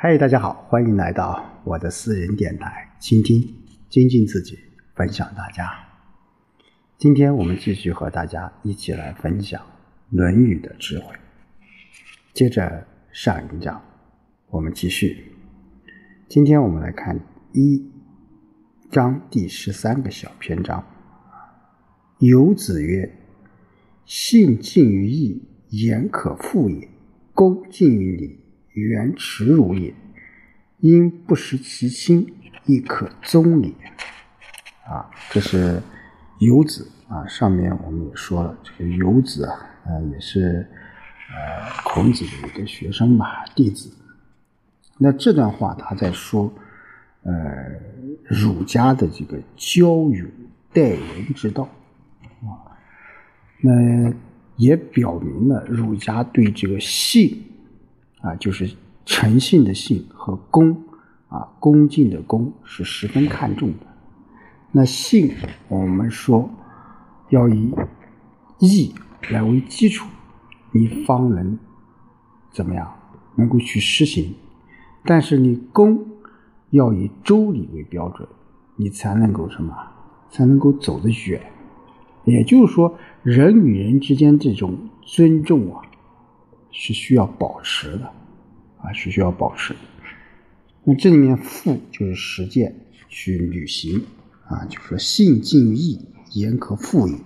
嗨，大家好，欢迎来到我的私人电台，倾听、精进自己，分享大家。今天我们继续和大家一起来分享《论语》的智慧。接着上一讲，我们继续。今天我们来看一章第十三个小篇章。有子曰：“信近于义，言可复也；恭近于礼，远耻辱也。因不识其亲，亦可宗也。”啊，这是游子啊。上面我们也说了，这个游子啊，呃，也是呃孔子的一个学生吧，弟子。那这段话他在说，呃，儒家的这个交友待人之道啊。那也表明了儒家对这个信啊，就是诚信的信和恭啊，恭敬的恭是十分看重的。那信，我们说要以义来为基础，你方能怎么样，能够去实行。但是你恭要以周礼为标准，你才能够什么，才能够走得远。也就是说。人与人之间这种尊重啊，是需要保持的，啊是需要保持。那这里面“复”就是实践去履行啊，就说信近于义，言可复也；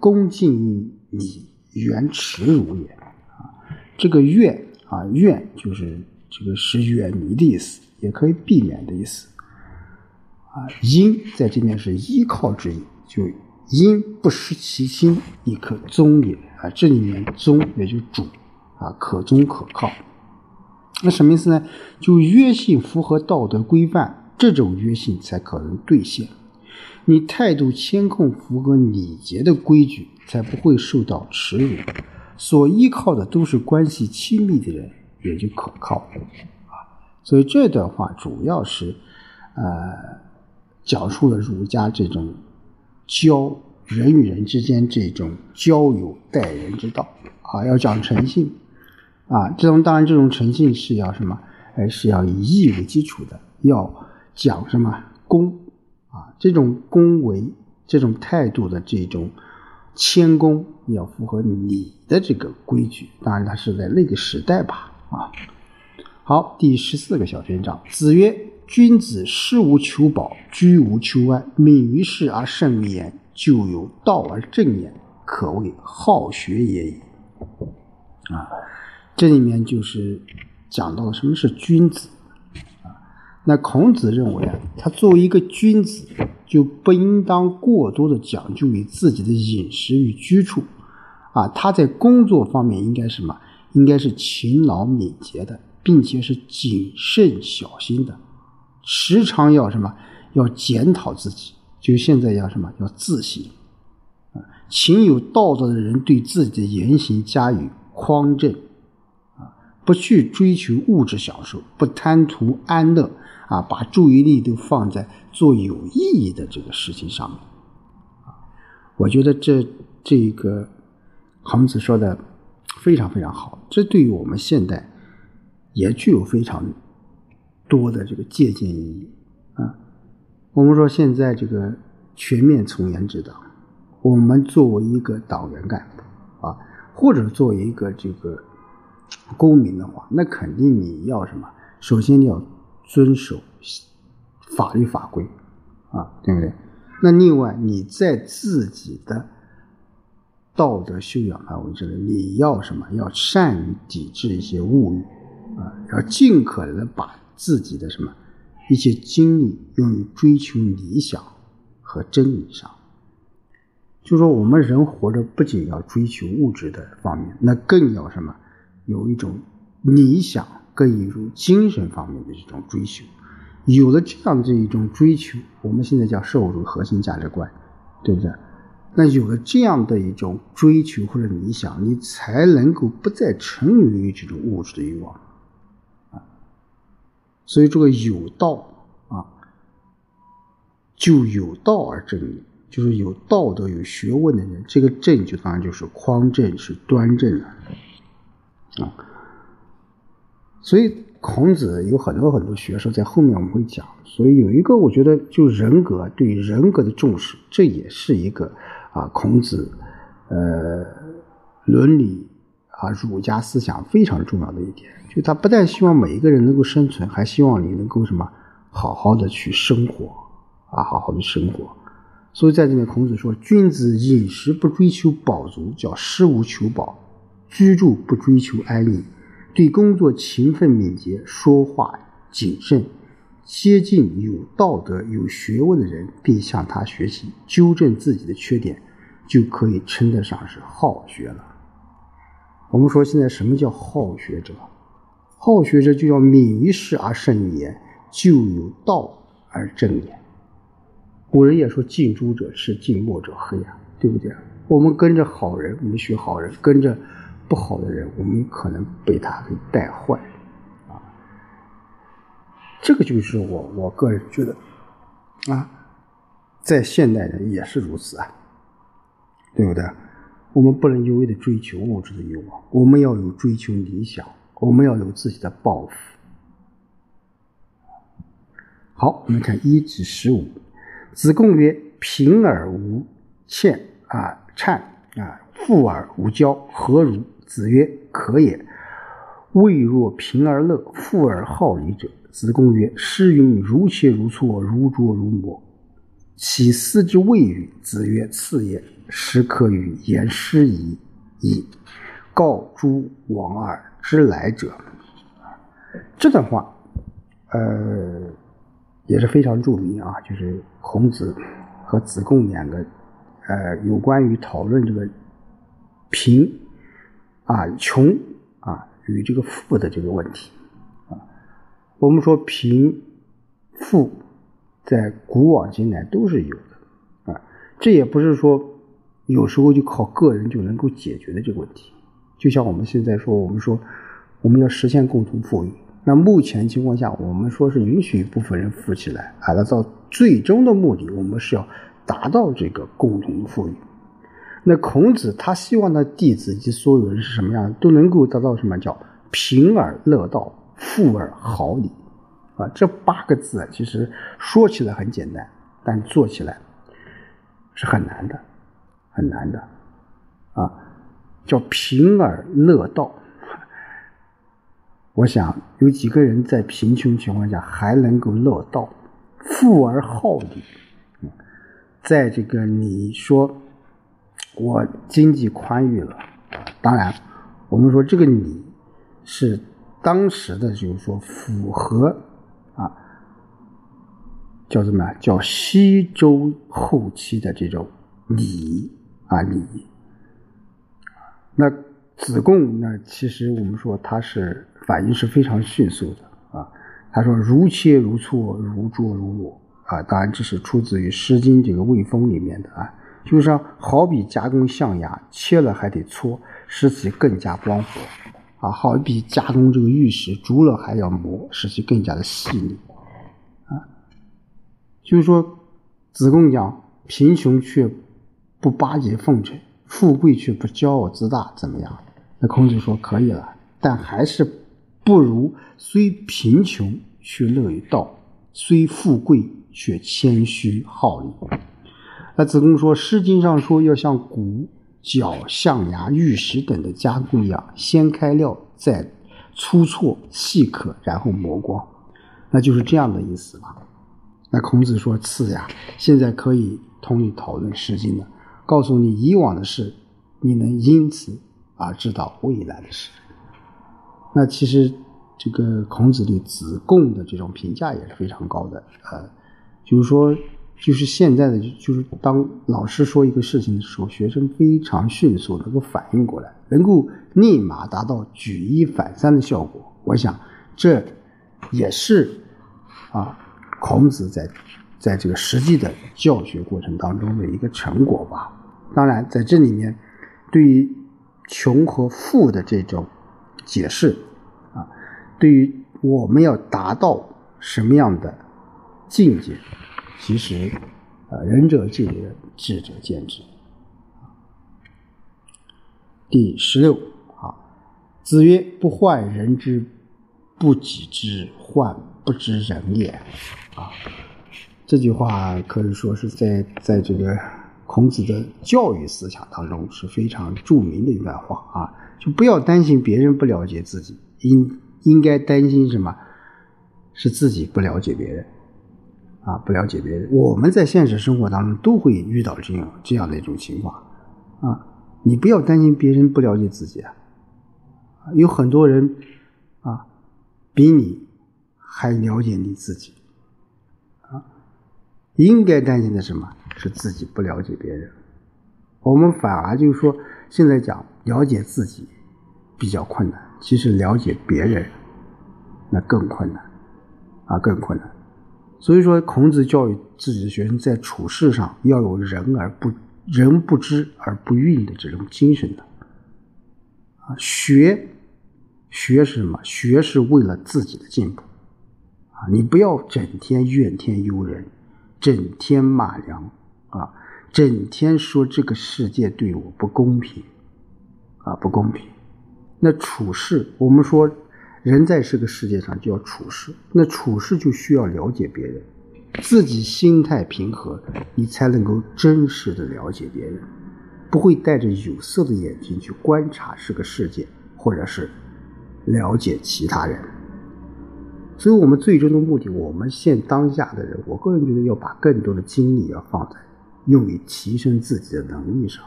恭敬于礼，远耻辱也。啊，这个“愿”啊，“愿”就是这个是远离的意思，也可以避免的意思。啊，“因”在这边是依靠之意，就。因不失其心，亦可宗也啊！这里面宗也就主啊，可忠可靠。那什么意思呢？就约信符合道德规范，这种约信才可能兑现。你态度谦恭，符合礼节的规矩，才不会受到耻辱。所依靠的都是关系亲密的人，也就可靠啊。所以这段话主要是呃，讲述了儒家这种。交人与人之间这种交友待人之道啊，要讲诚信啊，这种当然这种诚信是要什么？哎，是要以义为基础的，要讲什么公啊？这种恭维这种态度的这种谦恭，要符合礼的这个规矩。当然，它是在那个时代吧啊。好，第十四个小篇章，子曰。君子事无求保，居无求安，敏于事而慎于言，就有道而正言，可谓好学也已。啊，这里面就是讲到了什么是君子啊。那孔子认为啊，他作为一个君子，就不应当过多的讲究于自己的饮食与居处啊。他在工作方面应该什么？应该是勤劳敏捷的，并且是谨慎小心的。时常要什么？要检讨自己，就现在要什么？要自省啊！勤有道德的人对自己的言行加以匡正，不去追求物质享受，不贪图安乐啊，把注意力都放在做有意义的这个事情上面啊。我觉得这这个孔子说的非常非常好，这对于我们现代也具有非常。多的这个借鉴意义啊，我们说现在这个全面从严治党，我们作为一个党员干部啊，或者作为一个这个公民的话，那肯定你要什么？首先你要遵守法律法规啊，对不对？那另外你在自己的道德修养范围之内，你要什么？要善于抵制一些物欲啊，要尽可能的把。自己的什么一些精力用于追求理想和真理上，就说我们人活着不仅要追求物质的方面，那更要什么有一种理想，更有精神方面的这种追求。有了这样这一种追求，我们现在叫社会主义核心价值观，对不对？那有了这样的一种追求或者理想，你才能够不再沉迷于这种物质的欲望啊。所以这个有道啊，就有道而正也，就是有道德、有学问的人，这个正就当然就是匡正，是端正了。啊所以孔子有很多很多学说，在后面我们会讲。所以有一个，我觉得就人格对人格的重视，这也是一个啊，孔子呃伦理啊儒家思想非常重要的一点。就他不但希望每一个人能够生存，还希望你能够什么好好的去生活啊，好好的生活。所以在这里，孔子说：“君子饮食不追求饱足，叫食无求饱；居住不追求安逸，对工作勤奋敏捷，说话谨慎，接近有道德、有学问的人，并向他学习，纠正自己的缺点，就可以称得上是好学了。”我们说，现在什么叫好学者？好学者就要敏于事而慎于言，就有道而正言。古人也说：“近朱者赤，近墨者黑啊，对不对？我们跟着好人，我们学好人；跟着不好的人，我们可能被他给带坏啊。这个就是我我个人觉得啊，在现代人也是如此啊，对不对？我们不能一味的追求物质的欲望，我们要有追求理想，我们要有自己的抱负。好，我们看一至十五。子贡曰：“贫而无欠啊，谄啊，富而无骄，何如？”子曰：“可也。未若贫而乐，富而好礼者。”子贡曰：“诗云：‘如切如磋，如琢如磨。’其斯之谓与？”子曰：“次也。始可与言诗矣。矣。告诸往而知来者。”这段话，呃。也是非常著名啊，就是孔子和子贡两个，呃，有关于讨论这个贫啊、穷啊与这个富的这个问题啊。我们说贫富在古往今来都是有的啊，这也不是说有时候就靠个人就能够解决的这个问题。就像我们现在说，我们说我们要实现共同富裕。那目前情况下，我们说是允许一部分人富起来，啊，那到最终的目的，我们是要达到这个共同富裕。那孔子他希望的弟子及所有人是什么样都能够得到什么叫贫而乐道，富而好礼，啊，这八个字其实说起来很简单，但做起来是很难的，很难的，啊，叫贫而乐道。我想有几个人在贫穷情况下还能够乐道，富而好礼。在这个你说我经济宽裕了，当然我们说这个你是当时的，就是说符合啊，叫什么？叫西周后期的这种礼啊礼。那子贡呢？其实我们说他是。反应是非常迅速的啊！他说：“如切如磋，如琢如磨。”啊，当然这是出自于《诗经》这个《卫风》里面的啊，就是说，好比加工象牙，切了还得搓，使其更加光滑啊；好比加工这个玉石，煮了还要磨，使其更加的细腻啊。就是说，子贡讲：“贫穷却不巴结奉承，富贵却不骄傲自大，怎么样？”那孔子说：“可以了，但还是。”不如虽贫穷却乐于道，虽富贵却谦虚好礼。那子贡说，《诗经》上说要像骨角、象牙、玉石等的加工一样，先开料，再粗挫细刻，然后磨光，那就是这样的意思吧？那孔子说：“次呀，现在可以同你讨论《诗经》了，告诉你以往的事，你能因此而知道未来的事。”那其实，这个孔子对子贡的这种评价也是非常高的。呃，就是说，就是现在的，就是当老师说一个事情的时候，学生非常迅速能够反应过来，能够立马达到举一反三的效果。我想，这也是啊，孔子在在这个实际的教学过程当中的一个成果吧。当然，在这里面，对于穷和富的这种解释啊。对于我们要达到什么样的境界，其实，呃，仁者见仁，智者见智。第十六啊，子曰：“不患人之不己知，患不知人也。啊，这句话可以说是在在这个孔子的教育思想当中是非常著名的一段话啊。就不要担心别人不了解自己，应应该担心什么？是自己不了解别人。啊，不了解别人，我们在现实生活当中都会遇到这样这样的一种情况，啊，你不要担心别人不了解自己啊，有很多人啊，比你还了解你自己，啊，应该担心的什么？是自己不了解别人，我们反而就是说，现在讲了解自己比较困难，其实了解别人那更困难，啊，更困难。所以说，孔子教育自己的学生在处事上要有仁而不仁不知而不愠的这种精神的。啊，学学什么？学是为了自己的进步。啊，你不要整天怨天尤人，整天骂娘，啊，整天说这个世界对我不公平，啊，不公平。那处事，我们说。人在这个世界上就要处事，那处事就需要了解别人，自己心态平和，你才能够真实的了解别人，不会带着有色的眼睛去观察这个世界，或者是了解其他人。所以，我们最终的目的，我们现当下的人，我个人觉得要把更多的精力要放在用于提升自己的能力上。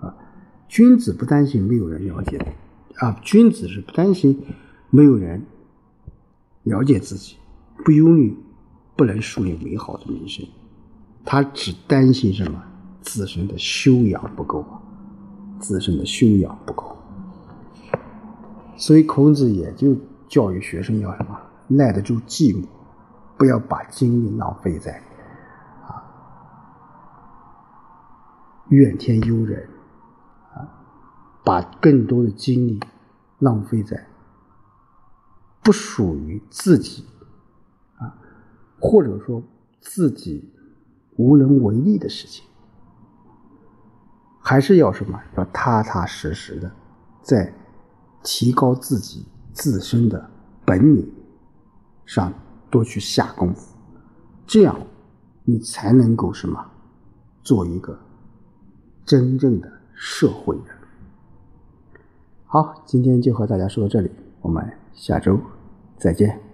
啊，君子不担心没有人了解，啊，君子是不担心。没有人了解自己，不忧虑不能树立美好的名声，他只担心什么？自身的修养不够啊，自身的修养不够。所以孔子也就教育学生要什么？耐得住寂寞，不要把精力浪费在啊怨天尤人啊，把更多的精力浪费在。不属于自己啊，或者说自己无能为力的事情，还是要什么？要踏踏实实的在提高自己自身的本领上多去下功夫，这样你才能够什么？做一个真正的社会人。好，今天就和大家说到这里，我们下周。再见。